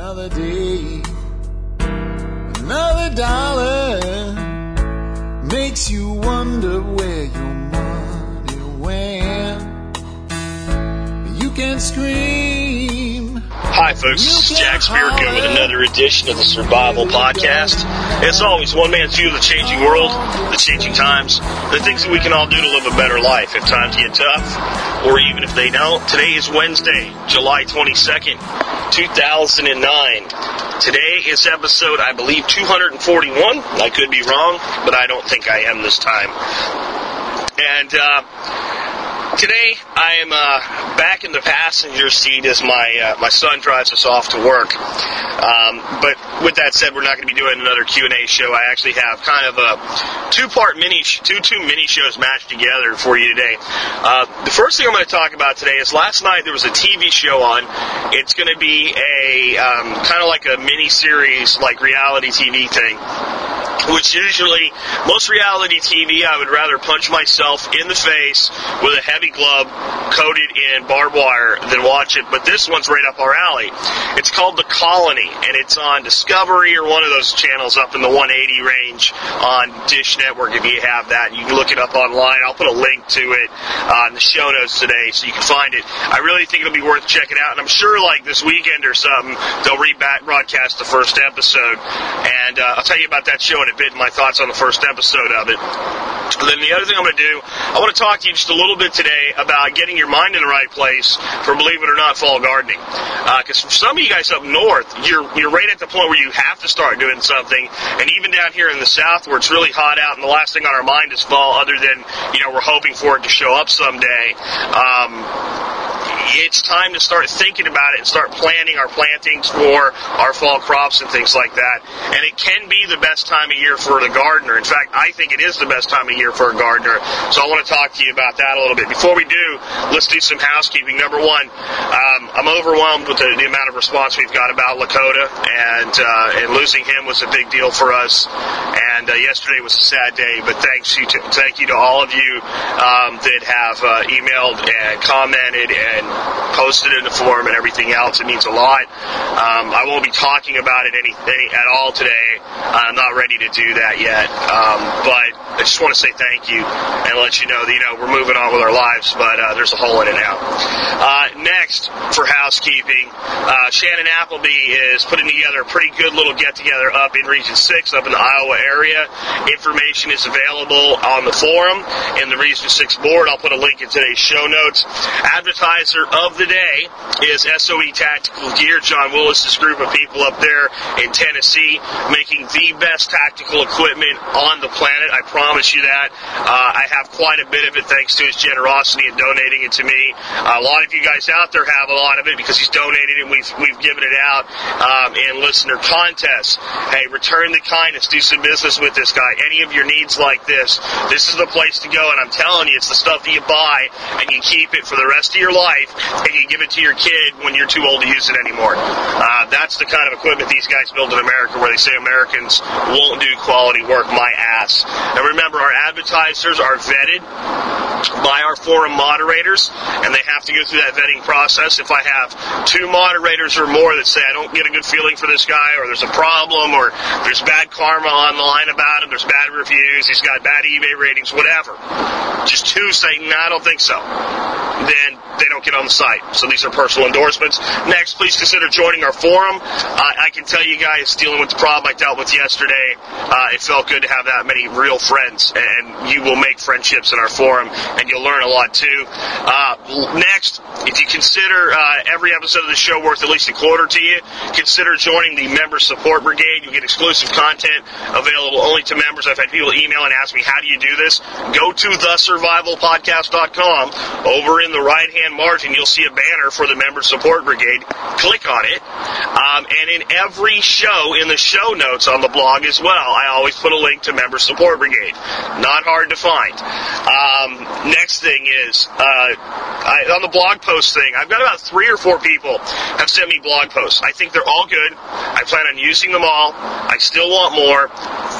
Another day, another dollar makes you wonder where your money went. You can scream. Hi, folks. This is Jack Spirko with another edition of the Survival Podcast. As always, one man's view of the changing world, the changing times, the things that we can all do to live a better life if times get tough, or even if they don't. Today is Wednesday, July 22nd, 2009. Today is episode, I believe, 241. I could be wrong, but I don't think I am this time. And, uh, Today I am uh, back in the passenger seat as my uh, my son drives us off to work. Um, but with that said, we're not going to be doing another Q and A show. I actually have kind of a two part mini two two mini shows matched together for you today. Uh, the first thing I'm going to talk about today is last night there was a TV show on. It's going to be a um, kind of like a mini series, like reality TV thing which usually most reality TV I would rather punch myself in the face with a heavy glove coated in barbed wire than watch it. But this one's right up our alley. It's called The Colony, and it's on Discovery or one of those channels up in the 180 range on Dish Network. If you have that, you can look it up online. I'll put a link to it uh, in the show notes today, so you can find it. I really think it'll be worth checking out, and I'm sure like this weekend or something they'll rebroadcast the first episode, and uh, I'll tell you about that show in a bit. My thoughts on the first episode of it. And then the other thing I'm going to do, I want to talk to you just a little bit today about getting your mind in the right place for, believe it or not, fall gardening. Because for some of you guys up north, you're you're right at the point where you have to start doing something. And even down here in the south, where it's really hot out, and the last thing on our mind is fall, other than you know we're hoping for it to show up someday. Um, it's time to start thinking about it and start planning our plantings for our fall crops and things like that. And it can be the best time of year for the gardener. In fact, I think it is the best time of year for a gardener. So I want to talk to you about that a little bit. Before we do, let's do some housekeeping. Number one, um, I'm overwhelmed with the, the, amount of response we've got about Lakota, and uh, and losing him was a big deal for us. And uh, yesterday was a sad day, but thanks you to, thank you to all of you um, that have uh, emailed and commented and posted in the forum and everything else. It means a lot. Um, I won't be talking about it any, at all today. I'm not ready to do that yet, um, but I just want to say thank you and let you know that you know we're moving on with our lives, but uh, there's a hole in it now. Uh, next, for housekeeping, uh, Shannon Appleby is putting together a pretty good little get together up in Region Six, up in the Iowa area. Information is available on the forum in the Region Six board. I'll put a link in today's show notes. Advertiser of the day is SOE Tactical Gear, John Willis's group of people up there in Tennessee, making the best tactical equipment on the planet. I promise you that. Uh, I have quite a bit of it thanks to his generosity in donating it to me. Uh, a lot of you guys out there have a lot of it because he's donated it. We've we've given it out um, in listener contests. Hey, return the kindness. Do some business with this guy. Any of your needs like this, this is the place to go. And I'm telling you, it's the stuff that you buy and you keep it for the rest of your life and you give it to your kid when you're too old to use it anymore. Uh, that's the kind of equipment these guys build in America where they say Americans won't do quality work. My ass. And remember, our advertisers are vetted by our forum moderators, and they have to go through that vetting process. If I have two moderators or more that say I don't get a good feeling for this guy, or there's a problem, or there's bad karma online about him, there's bad reviews, he's got bad eBay ratings, whatever. Just two say, no, I don't think so. Then they don't get on the site. So these are personal endorsements. Next, please consider joining our forum. Uh, I can tell you guys, dealing with the problem I dealt with yesterday, uh, it felt good to have that many real friends, and you will make friendships in our forum, and you'll learn a lot too. Uh, next, if you consider uh, every episode of the show worth at least a quarter to you, consider joining the Member Support Brigade. You'll get exclusive content available only to members. I've had people email and ask me, how do you do this? Go to thesurvivalpodcast.com. Over in the right hand margin, you'll see a banner for the Member Support Brigade. Click on it. Um, and in every show, in the show notes on the blog as well, I always put a link to Member Support Brigade. Not hard to find. Um, next thing is, uh, I, on the blog post thing, I've got about three or four people have sent me blog posts. I think they're all good. I plan on using them all. I still want more.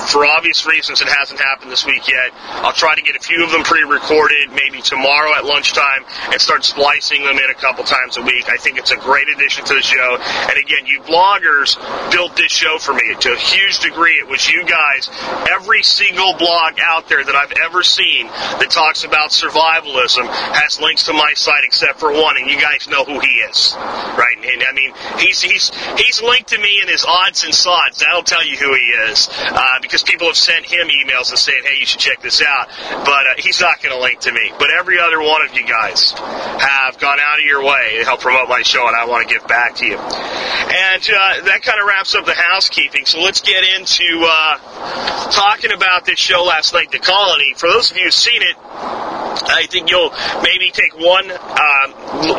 For obvious reasons, it hasn't happened this week yet. I'll try to get a few of them pre-recorded, maybe tomorrow at lunchtime, and start splicing them in a couple times a week. I think it's a great addition to the show. And again, you bloggers built this show for me to a huge degree. It was you guys. Every single blog out there that I've ever seen that talks about survivalism has links to my site except for one, and you guys know who he is, right? And I mean, he's he's he's linked to me in his odds and sods. That'll tell you who he is, uh, because people have sent him emails and saying, "Hey, you should check this out." But uh, he's not going to link to me. But every other one of you guys have gone out of your way to help promote my show, and I want to give back to you. And uh, that kind of wraps up the housekeeping. So let's get into uh, talking about this show last night, The Colony. For those of you who've seen it, I think you'll maybe take one um,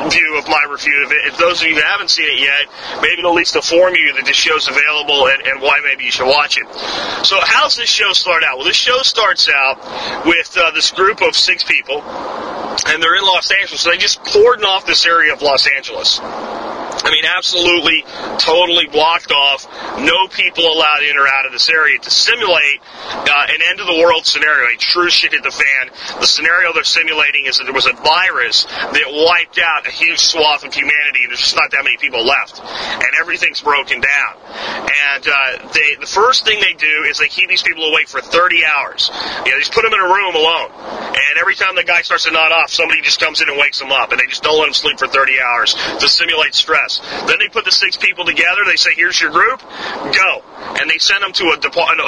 view of my review of it. If those of you who haven't seen it yet, maybe it'll at least inform you that this show's available and, and why maybe you should watch it. So, how's this show start out? Well, this show starts out with uh, this group of six people, and they're in Los Angeles. So they just cordon off this area of Los Angeles. I mean, absolutely, totally blocked off. No people allowed in or out of this area to simulate uh, an end of the world scenario. A true shit hit the fan. The scenario they're simulating is that there was a virus that wiped out a huge swath of humanity, and there's just not that many people left, and everything's broken down. And uh, they, the first thing they do is they keep these people awake for 30 hours. You know, they just put them in a room alone, and every time the guy starts to nod off, somebody just comes in and wakes them up, and they just don't let them sleep for 30 hours to simulate stress. Then they put the six people together. They say, "Here's your group, go," and they send them to a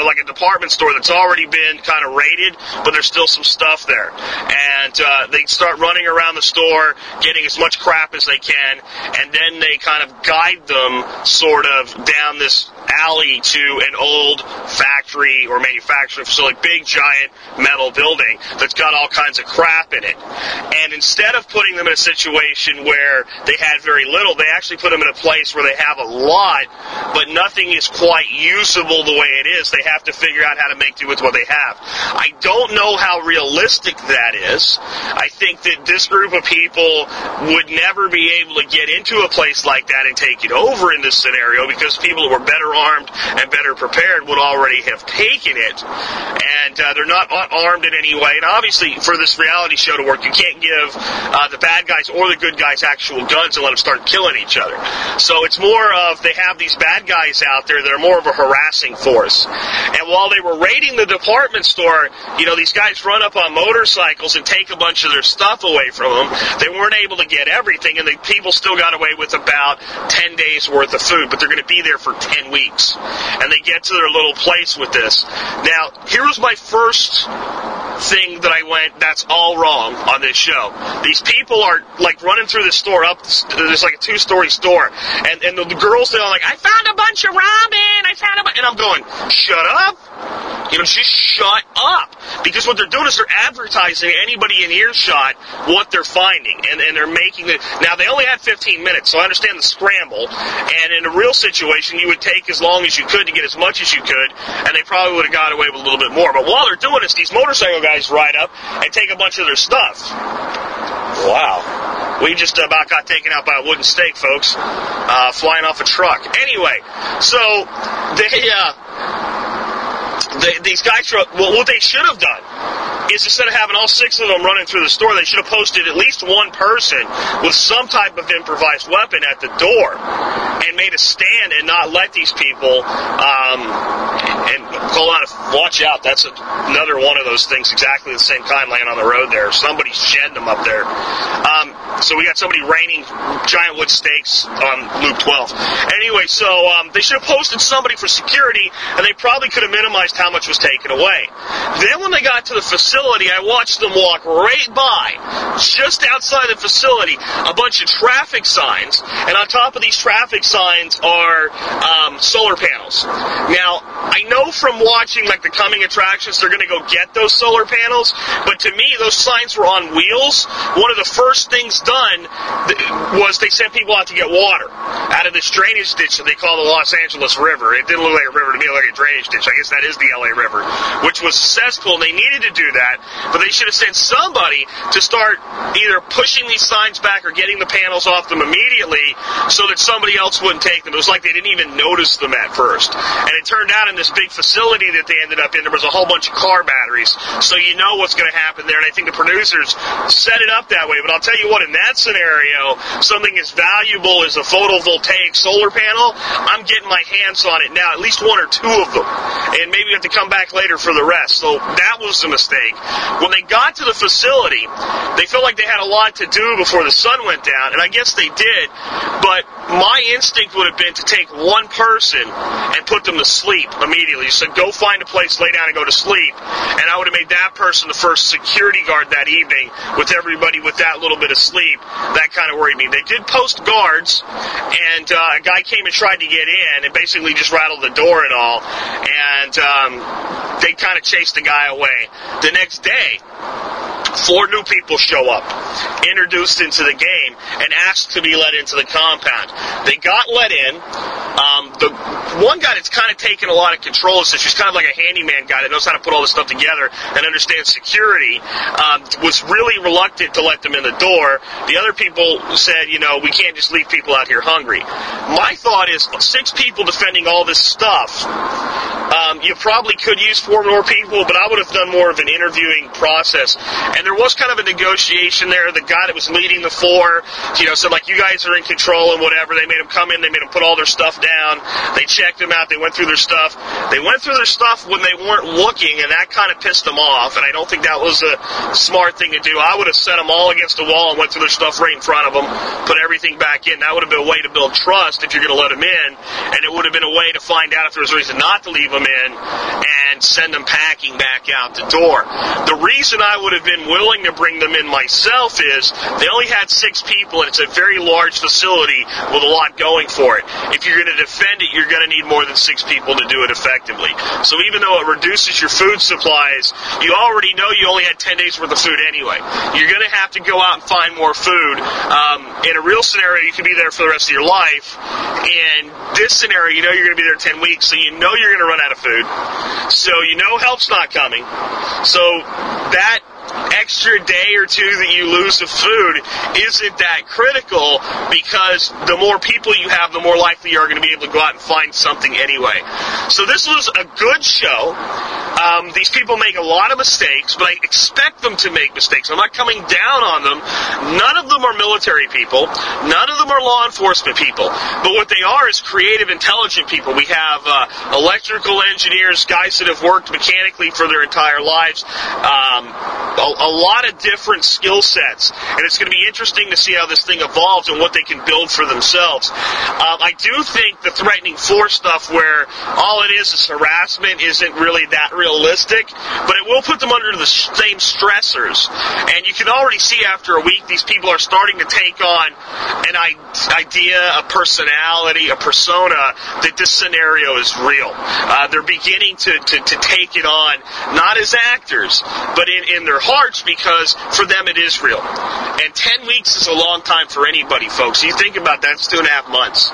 like a department store that's already been kind of raided, but there's still some stuff there. And uh, they start running around the store, getting as much crap as they can, and then they kind of guide them sort of down this alley to an old factory or manufacturing facility, big giant metal building that's got all kinds of crap in it. And instead of putting them in a situation where they had very little, they actually put them in a place where they have a lot, but nothing is quite usable the way it is. They have to figure out how to make do with what they have. I don't know how realistic that is. I think that this group of people would never be able to get into a place like that and take it over in this scenario because people who were better armed and better prepared would already have taken it. And uh, they're not armed in any way. And obviously, for this reality show to work, you can't give uh, the bad guys or the good guys actual guns and let them start killing each other. So it's more of they have these bad guys out there that are more of a harassing force. And while they were raiding the department store, you know, these guys run up on motorcycles and take a bunch of their stuff away from them. They weren't able to get everything, and the people still got away with about 10 days worth of food, but they're going to be there for 10 weeks. And they get to their little place with this. Now, here was my first thing that I went, that's all wrong on this show. These people are like running through the store up, there's like a two story store, and, and the, the girls, they're like, I found a bunch of ramen, I found a bunch, and I'm going, shut up. You know, just shut up. Because what they're doing is they're advertising anybody in earshot what they're finding. And, and they're making it. Now, they only had 15 minutes, so I understand the scramble. And in a real situation, you would take as long as you could to get as much as you could, and they probably would have got away with a little bit more. But while they're doing this, these motorcycle guys ride up and take a bunch of their stuff. Wow. We just about got taken out by a wooden stake, folks, uh, flying off a truck. Anyway, so they, uh, they, these guys, well, what they should have done is instead of having all six of them running through the store, they should have posted at least one person with some type of improvised weapon at the door and made a stand and not let these people. Um, and hold on, watch out. That's a, another one of those things, exactly the same kind, laying on the road there. Somebody's shedding them up there. Um, so we got somebody raining giant wood stakes on Loop 12. Anyway, so um, they should have posted somebody for security, and they probably could have minimized how much was taken away. Then when they got to the facility, I watched them walk right by, just outside the facility, a bunch of traffic signs, and on top of these traffic signs are um, solar panels. Now, I know from watching like the coming attractions, they're going to go get those solar panels, but to me, those signs were on wheels. One of the first things done was they sent people out to get water out of this drainage ditch that they call the Los Angeles River. It didn't look like a river to me, it looked like a drainage ditch. I guess that is the LA River, which was cesspool, and they needed to do that, but they should have sent somebody to start either pushing these signs back or getting the panels off them immediately so that somebody else wouldn't take them. It was like they didn't even notice them at first. And it turned out in this big facility that they ended up in, there was a whole bunch of car batteries. So you know what's going to happen there. And I think the producers set it up that way. But I'll tell you what, in that scenario, something as valuable as a photovoltaic solar panel, I'm getting my hands on it now, at least one or two of them. And maybe we have to come back later for the rest. So that was a mistake. When they got to the facility, they felt like they had a lot to do before the sun went down, and I guess they did, but my instinct would have been to take one person and put them to sleep immediately. Said, go find a place, lay down, and go to sleep. And I would have made that person the first security guard that evening with everybody with that little bit of sleep. That kind of worried me. They did post guards, and uh, a guy came and tried to get in and basically just rattled the door and all. And um, they kind of chased the guy away. The next day, four new people show up, introduced into the game, and asked to be let into the compound. They got let in. Um, the one guy that's kind of taken a lot of control of this, he's kind of like a handyman guy that knows how to put all this stuff together and understands security, um, was really reluctant to let them in the door. The other people said, you know, we can't just leave people out here hungry. My thought is six people defending all this stuff. Um, you probably could use four more people, but I would have done more of an interviewing process. And there was kind of a negotiation there. The guy that was leading the four, you know, said like, you guys are in control and whatever. They made them come in. They made them put all their stuff down. They checked them out. They went through their stuff. They went through their stuff when they weren't looking, and that kind of pissed them off. And I don't think that was a smart thing to do. I would have set them all against the wall and went through their stuff right in front of them, put everything back in. That would have been a way to build trust if you're going to let them in, and it would have been a way to find out if there was a reason not to leave them in and send them packing back out the door. The reason I would have been willing to bring them in myself is they only had six people, and it's a very large facility with a lot going for it. If you're going to defend it, you're going to need more than six people to do it effectively. So even though it reduces your food supplies, you already know you only had 10 days worth of food anyway. You're going to have to go out and find more food. Um, in a real scenario, you could be there for the rest of your life. In this scenario, you know you're going to be there 10 weeks, so you know you're going to run out of food. So you know help's not coming. So that extra day or two that you lose of food isn't that critical because the more people you have, the more likely you're going to be able to go out and find something anyway. So this was a good show. Um, these people make a lot of mistakes, but I expect them to make mistakes. I'm not coming down on them. None of them are military people. None of them are law enforcement people. But what they are is creative, intelligent people. We have uh, electrical engineers, guys that have worked mechanically for their entire lives. Um, a, lot of different skill sets, and it's going to be interesting to see how this thing evolves and what they can build for themselves. Um, I do think the threatening force stuff, where all it is is harassment, isn't really that realistic, but it will put them under the same stressors. And you can already see after a week, these people are starting to take on an idea, a personality, a persona that this scenario is real. Uh, they're beginning to, to, to take it on, not as actors, but in, in their because for them it is real. And 10 weeks is a long time for anybody, folks. You think about that, it's two and a half months.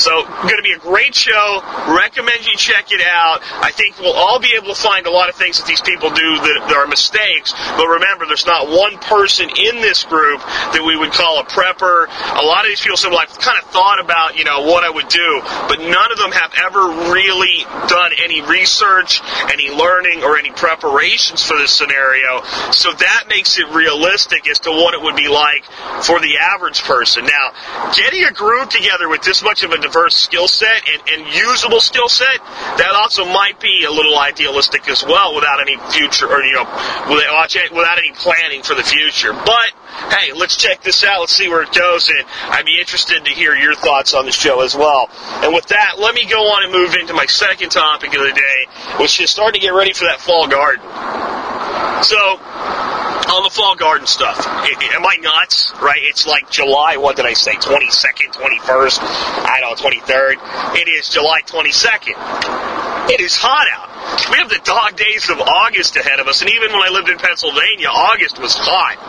So, going to be a great show. Recommend you check it out. I think we'll all be able to find a lot of things that these people do that, that are mistakes. But remember, there's not one person in this group that we would call a prepper. A lot of these people said, well, I've kind of thought about, you know, what I would do, but none of them have ever really done any research, any learning, or any preparations for this scenario. So that makes it realistic as to what it would be like for the average person. Now, getting a group together with this much of a diverse skill set and, and usable skill set, that also might be a little idealistic as well without any future, or, you know, without, without any planning for the future. But, hey, let's check this out. Let's see where it goes. And I'd be interested to hear your thoughts on the show as well. And with that, let me go on and move into my second topic of the day, which is starting to get ready for that fall garden. So, on the fall garden stuff, am I nuts? Right? It's like July, what did I say? 22nd, 21st? I don't know, 23rd. It is July 22nd. It is hot out. We have the dog days of August ahead of us, and even when I lived in Pennsylvania, August was hot.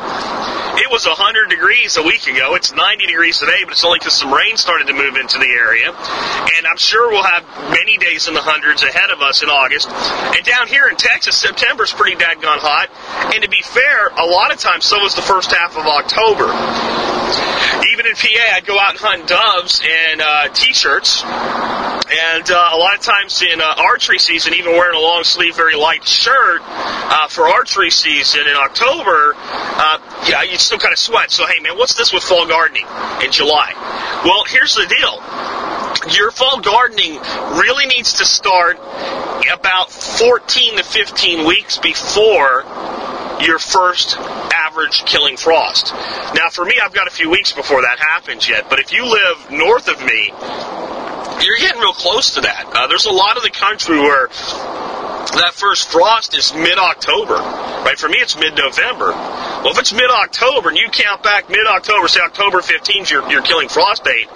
It was 100 degrees a week ago. It's 90 degrees today, but it's only because some rain started to move into the area. And I'm sure we'll have many days in the hundreds ahead of us in August. And down here in Texas, September's pretty daggone hot. And to be fair, a lot of times so was the first half of October. Even in PA, I'd go out and hunt doves in uh, t-shirts. And uh, a lot of times in uh, archery season, even wearing a long sleeve, very light shirt uh, for archery season in October, uh, yeah, you still kind of sweat. So, hey, man, what's this with fall gardening in July? Well, here's the deal your fall gardening really needs to start about 14 to 15 weeks before your first average killing frost. Now, for me, I've got a few weeks before that happens yet, but if you live north of me, you're getting real close to that. Uh, there's a lot of the country where that first frost is mid-October, right? For me, it's mid-November. Well, if it's mid-October and you count back mid-October, say October 15th, you're, you're killing frost date.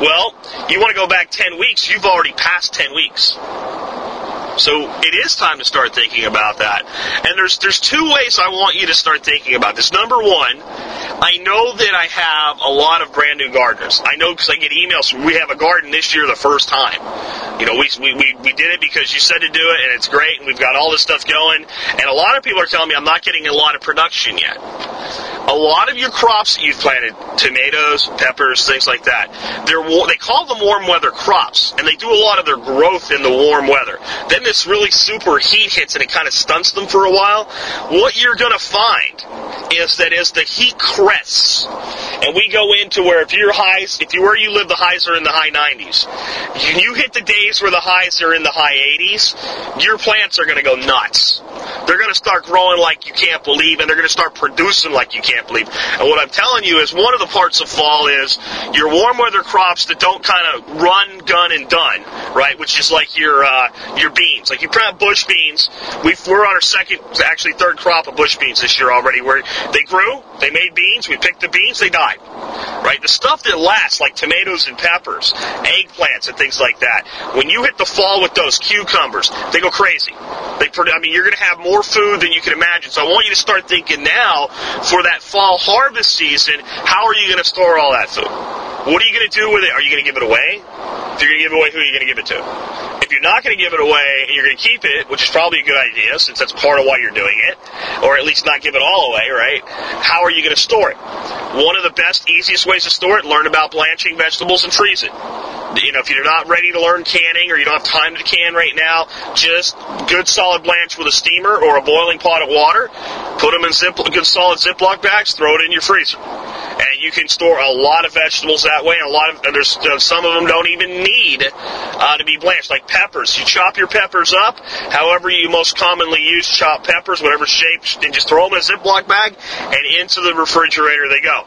Well, you want to go back 10 weeks, you've already passed 10 weeks. So it is time to start thinking about that. And there's there's two ways I want you to start thinking about this. Number one, I know that I have a lot of brand new gardeners. I know because I get emails we have a garden this year the first time. You know, we, we, we, we did it because you said to do it and it's great and we've got all this stuff going. And a lot of people are telling me I'm not getting a lot of production yet. A lot of your crops that you've planted, tomatoes, peppers, things like that, they're, they call them warm weather crops and they do a lot of their growth in the warm weather. Then this really super heat hits and it kind of stunts them for a while, what you're going to find is that as the heat crests, and we go into where if your highs, if you where you live, the highs are in the high 90s. You hit the days where the highs are in the high 80s, your plants are going to go nuts. They're going to start growing like you can't believe, and they're going to start producing like you can't believe. And what I'm telling you is one of the parts of fall is your warm weather crops that don't kind of run, gun, and done, right? Which is like your uh, your beans. Like you plant bush beans. we are on our second, actually third crop of bush beans this year already. Where they grew, they made beans. We picked the beans, they died. Right? The stuff that lasts, like tomatoes and peppers, eggplants, and things like that. When you hit the fall with those cucumbers, they go crazy. They, I mean, you're going to have more food than you can imagine. So I want you to start thinking now for that fall harvest season. How are you going to store all that food? What are you going to do with it? Are you going to give it away? If you're going to give it away, who are you going to give it to? If you're not going to give it away and you're going to keep it, which is probably a good idea since that's part of why you're doing it, or at least not give it all away, right? How are you going to store it? One of the best, easiest ways to store it, learn about blanching vegetables and freeze it you know, if you're not ready to learn canning or you don't have time to can right now, just good solid blanch with a steamer or a boiling pot of water. Put them in zip, good solid Ziploc bags. Throw it in your freezer you can store a lot of vegetables that way. And a lot of there's uh, some of them don't even need uh, to be blanched, like peppers. You chop your peppers up, however you most commonly use chopped peppers, whatever shape, and just throw them in a Ziploc bag and into the refrigerator they go.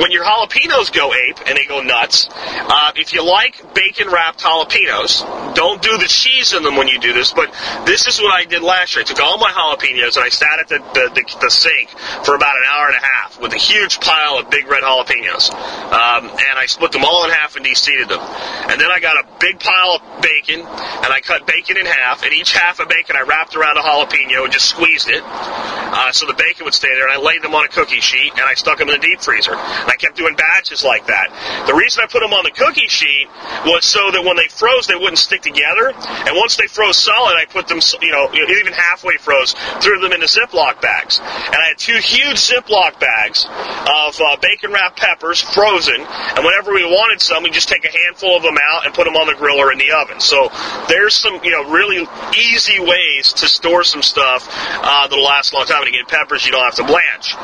When your jalapenos go ape and they go nuts, uh, if you like bacon wrapped jalapenos, don't do the cheese in them when you do this. But this is what I did last year. I took all my jalapenos and I sat at the, the, the, the sink for about an hour and a half with a huge pile of big red jalapenos. Um, and I split them all in half and de-seeded them. And then I got a big pile of bacon, and I cut bacon in half, and each half of bacon I wrapped around a jalapeno and just squeezed it, uh, so the bacon would stay there, and I laid them on a cookie sheet, and I stuck them in the deep freezer. And I kept doing batches like that. The reason I put them on the cookie sheet was so that when they froze, they wouldn't stick together, and once they froze solid, I put them, you know, even halfway froze, threw them into Ziploc bags. And I had two huge Ziploc bags of uh, bacon wrapped peppers, frozen, and whenever we wanted some, we just take a handful of them out and put them on the grill or in the oven. So there's some, you know, really easy ways to store some stuff uh, that'll last a long time. And again, peppers you don't have to blanch.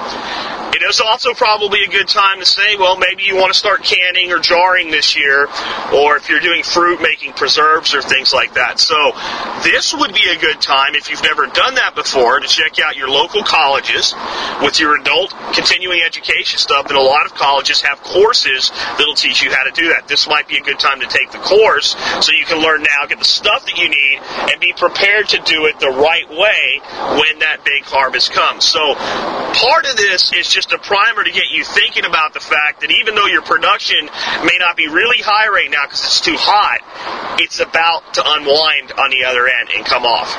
It is also probably a good time to say, well, maybe you want to start canning or jarring this year, or if you're doing fruit, making preserves or things like that. So this would be a good time if you've never done that before to check out your local colleges with your adult continuing education stuff. And a lot of colleges have courses that'll teach you how to do that. This might be a good time to take the course so you can learn now, get the stuff that you need, and be prepared to do it the right way when that big harvest comes. So part of this is just a primer to get you thinking about the fact that even though your production may not be really high right now because it's too hot, it's about to unwind on the other end and come off.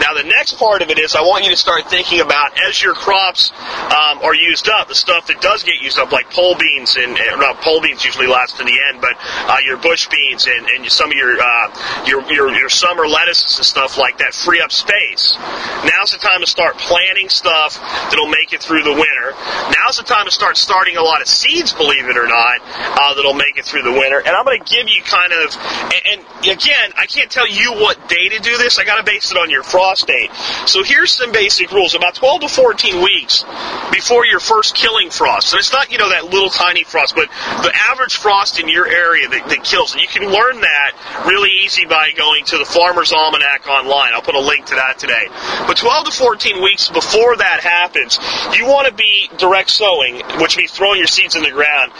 Now, the next part of it is I want you to start thinking about as your crops um, are used up, the stuff that does get used up, like pole beans and, and not pole beans usually last to the end, but uh, your bush beans and, and some of your, uh, your your your summer lettuces and stuff like that free up space. Now's the time to start planting stuff that'll make it through the winter. Now's the time to start starting a lot of seeds, believe it or not, uh, that'll make it through the winter. And I'm going to give you kind of, and, and again, I can't tell you what day to do this. I got to base it on your frost date. So here's some basic rules. About 12 to 14 weeks before your first killing frost. And it's not, you know, that little tiny frost, but the average frost in your area that, that kills. And you can learn that really easy by going to the Farmer's Almanac online. I'll put a link to that today. But 12 to 14 weeks before that happens, you want to be direct sowing, which means throwing your seeds in the ground.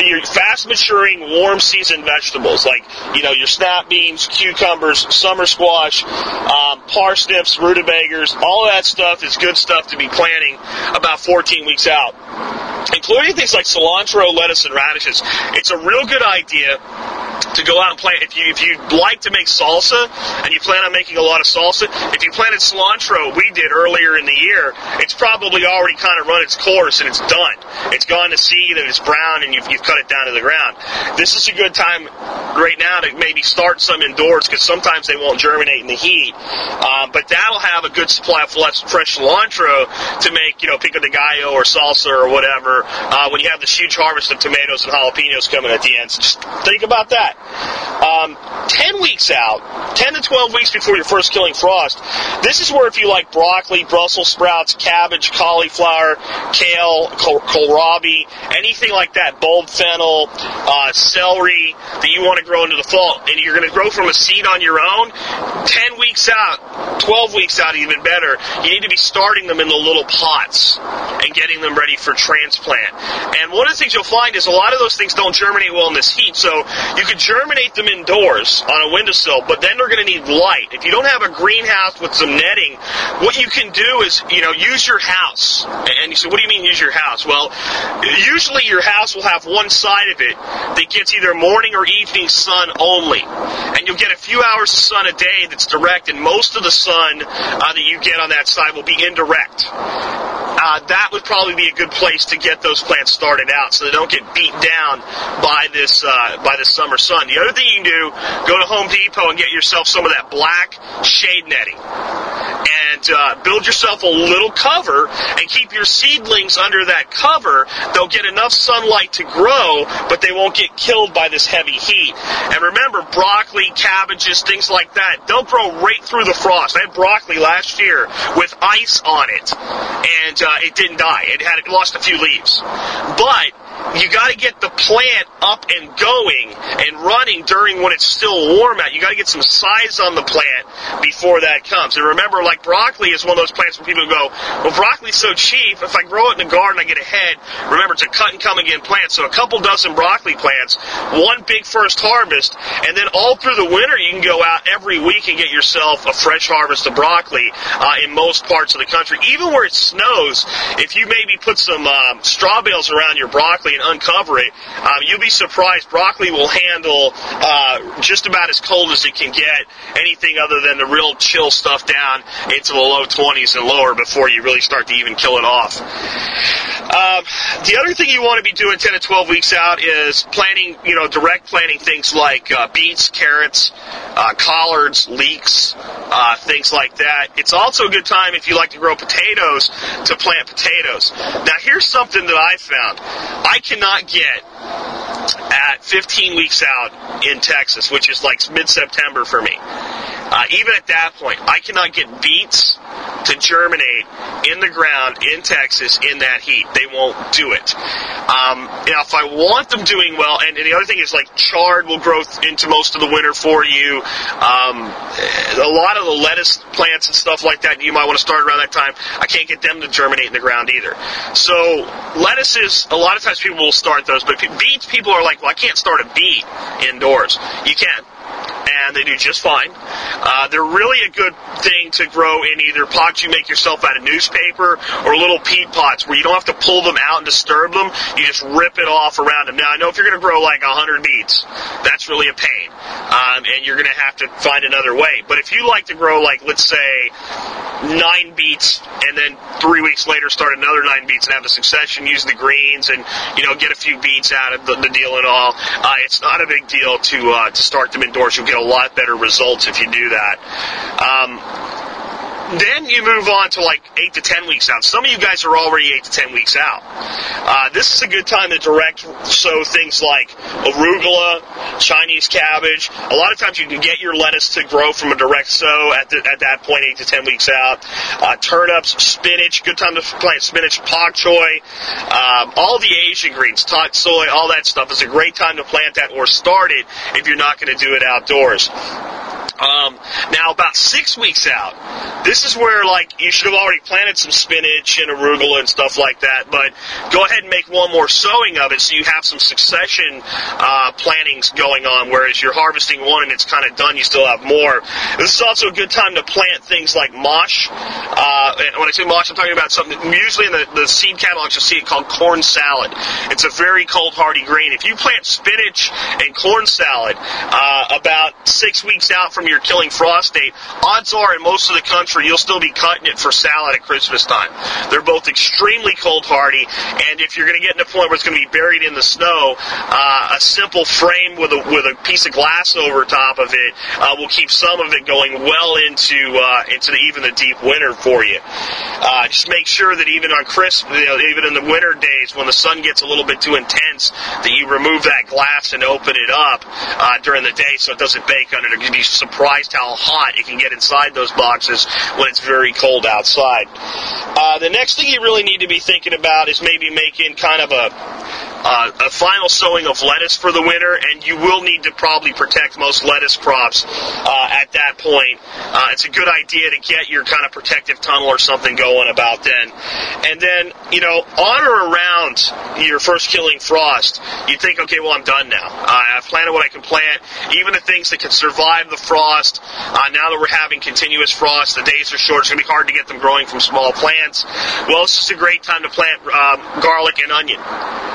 Your fast maturing, warm season vegetables like, you know, your snap beans, cucumbers, summer squash, um, parsnips, rutabagas, all of that stuff is good stuff to be planting about 14 weeks out including things like cilantro, lettuce, and radishes. It's a real good idea to go out and plant. If you if you like to make salsa and you plan on making a lot of salsa, if you planted cilantro, we did earlier in the year, it's probably already kind of run its course and it's done. It's gone to seed and it's brown and you've, you've cut it down to the ground. This is a good time right now to maybe start some indoors because sometimes they won't germinate in the heat. Um, but that'll have a good supply of fresh cilantro to make you know pico de gallo or salsa or whatever uh, when you have this huge harvest of tomatoes and jalapenos coming at the end. So just think about that. Um, 10 weeks out, 10 to 12 weeks before your first killing frost, this is where if you like broccoli, Brussels sprouts, cabbage, cauliflower, kale, kohlrabi, anything like that, bulb fennel, uh, celery that you want to grow into the fall, and you're going to grow from a seed on your own, 10 weeks out, 12 weeks out, even better, you need to be starting them in the little pots and getting them ready for transplant. And one of the things you'll find is a lot of those things don't germinate well in this heat, so you could germinate them indoors on a windowsill, but then they're going to need light. If you don't have a greenhouse with some netting, what you can do is, you know, use your house. And you say, what do you mean use your house? Well, usually your house will have one side of it that gets either morning or evening sun only. And you'll get a few hours of sun a day that's direct, and most of the sun uh, that you get on that side will be indirect. Uh, that would probably be a good place to get those plants started out so they don't get beat down by this uh, by the summer sun. The other thing you can do, go to Home Depot and get yourself some of that black shade netting and uh, build yourself a little cover and keep your seedlings under that cover. They'll get enough sunlight to grow, but they won't get killed by this heavy heat. And remember, broccoli, cabbages, things like that, they'll grow right through the frost. I had broccoli last year with ice on it, and uh, it didn't die. It had lost a few leaves, but you got to get the plant up and going and running during when it's still warm out. You got to get some size on the plant before that comes. And remember, like broccoli is one of those plants where people go, well, broccoli's so cheap. If I grow it in the garden, I get ahead. Remember, it's a cut and come again plant. So a couple dozen broccoli plants, one big first harvest, and then all through the winter, you can go out every week and get yourself a fresh harvest of broccoli uh, in most parts of the country. Even where it snows, if you maybe put some um, straw bales around your broccoli and uncover it, um, you'll be surprised. Broccoli will handle uh, just about as cold as it can get anything other than the real chill stuff down into the low 20s and lower before you really start to even kill it off. Um, the other thing you want to be doing 10 to 12 weeks out is planting, you know, direct planting things like uh, beets, carrots, uh, collards, leeks, uh, things like that. It's also a good time if you like to grow potatoes to plant potatoes. Now, here's something that I found. Cannot get at 15 weeks out in Texas, which is like mid-September for me. Uh, even at that point, I cannot get beets to germinate in the ground in Texas in that heat. They won't do it. Um, now, if I want them doing well, and, and, the other thing is like chard will grow into most of the winter for you. Um, a lot of the lettuce plants and stuff like that, you might want to start around that time. I can't get them to germinate in the ground either. So lettuces, a lot of times people will start those, but beets, people are like, well, I can't start a beet indoors. You can and they do just fine. Uh, they're really a good thing to grow in either pots you make yourself out of newspaper or little peat pots where you don't have to pull them out and disturb them. You just rip it off around them. Now, I know if you're going to grow like 100 beets, that's really a pain. Um, and you're going to have to find another way. But if you like to grow, like let's say nine beets, and then three weeks later start another nine beets and have a succession using the greens, and you know get a few beets out of the, the deal and all, uh, it's not a big deal to uh, to start them indoors. You'll get a lot better results if you do that. Um, then you move on to like eight to ten weeks out. Some of you guys are already eight to ten weeks out. Uh, this is a good time to direct sow things like arugula, Chinese cabbage. A lot of times you can get your lettuce to grow from a direct sow at, the, at that point, eight to ten weeks out. Uh, turnips, spinach, good time to plant spinach, pak choi, um, all the Asian greens, tatsoi, all that stuff is a great time to plant that or start it if you're not going to do it outdoors. Um, now, about six weeks out, this is where like you should have already planted some spinach and arugula and stuff like that. But go ahead and make one more sowing of it, so you have some succession uh, plantings going on. Whereas you're harvesting one and it's kind of done, you still have more. This is also a good time to plant things like mâche. Uh, and when I say mâche, I'm talking about something. Usually in the, the seed catalogs, you'll see it called corn salad. It's a very cold hardy green. If you plant spinach and corn salad uh, about six weeks out from your killing frost date, odds are in most of the country you'll still be cutting it for salad at Christmas time. They're both extremely cold hardy, and if you're going to get to a point where it's going to be buried in the snow, uh, a simple frame with a with a piece of glass over top of it uh, will keep some of it going well into uh, into the, even the deep winter for you. Uh, just make sure that even on Christmas, you know, even in the winter days when the sun gets a little bit too intense, that you remove that glass and open it up uh, during the day so it doesn't bake under it. Surprised how hot it can get inside those boxes when it's very cold outside. Uh, the next thing you really need to be thinking about is maybe making kind of a uh, a final sowing of lettuce for the winter, and you will need to probably protect most lettuce crops uh, at that point. Uh, it's a good idea to get your kind of protective tunnel or something going about then. And then, you know, on or around your first killing frost, you think, okay, well, I'm done now. I've planted what I can plant. Even the things that can survive the frost, uh, now that we're having continuous frost, the days are short, it's going to be hard to get them growing from small plants. Well, this is a great time to plant um, garlic and onion.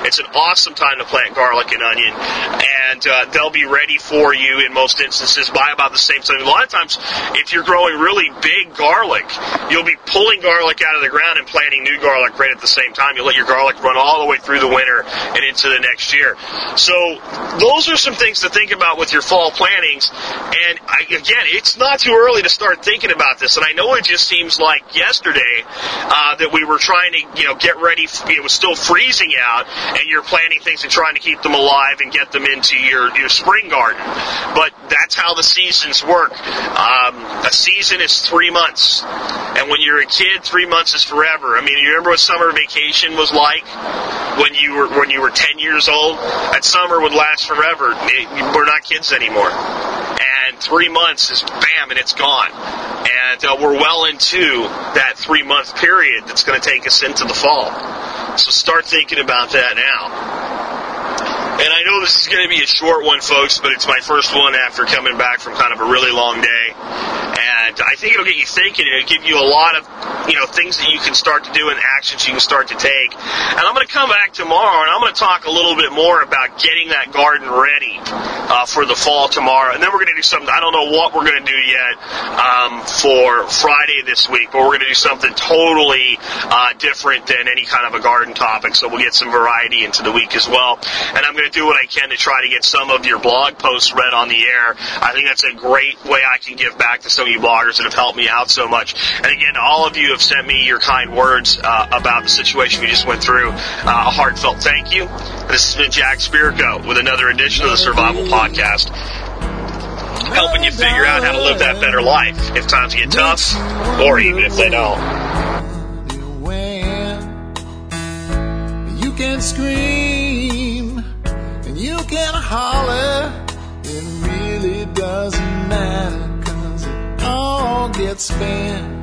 It's an awesome time to plant garlic and onion, and uh, they'll be ready for you in most instances by about the same time. A lot of times, if you're growing really big garlic, you'll be pulling garlic out of the ground and planting new garlic right at the same time. You'll let your garlic run all the way through the winter and into the next year. So those are some things to think about with your fall plantings. And I, again, it's not too early to start thinking about this. And I know it just seems like yesterday uh, that we were trying to, you know, get ready. It was still freezing out, and you're planting things and trying to keep them alive and get them into your, your spring garden. But that's how the seasons work. Um, a season is three months. And when you're a kid, three months is forever. I mean, you remember what summer vacation was like when you were when you were 10 years old? That summer would last forever. We're not kids anymore. Three months is bam, and it's gone. And uh, we're well into that three month period that's going to take us into the fall. So start thinking about that now. And I know this is going to be a short one, folks, but it's my first one after coming back from kind of a really long day. And I think it'll get you thinking. It'll give you a lot of, you know, things that you can start to do and actions you can start to take. And I'm going to come back tomorrow and I'm going to talk a little bit more about getting that garden ready uh, for the fall tomorrow. And then we're going to do something, I don't know what we're going to do yet um, for Friday this week, but we're going to do something totally uh, different than any kind of a garden topic. So we'll get some variety into the week as well. And I'm going to do what I can to try to get some of your blog posts read on the air. I think that's a great way I can give back to some of you bloggers that have helped me out so much. And again, all of you have sent me your kind words uh, about the situation we just went through. Uh, a heartfelt thank you. This has been Jack Spirko with another edition of the Survival Podcast helping you figure out how to live that better life if times get tough or even if they don't. You can scream and you can holler. It really doesn't matter all gets spent.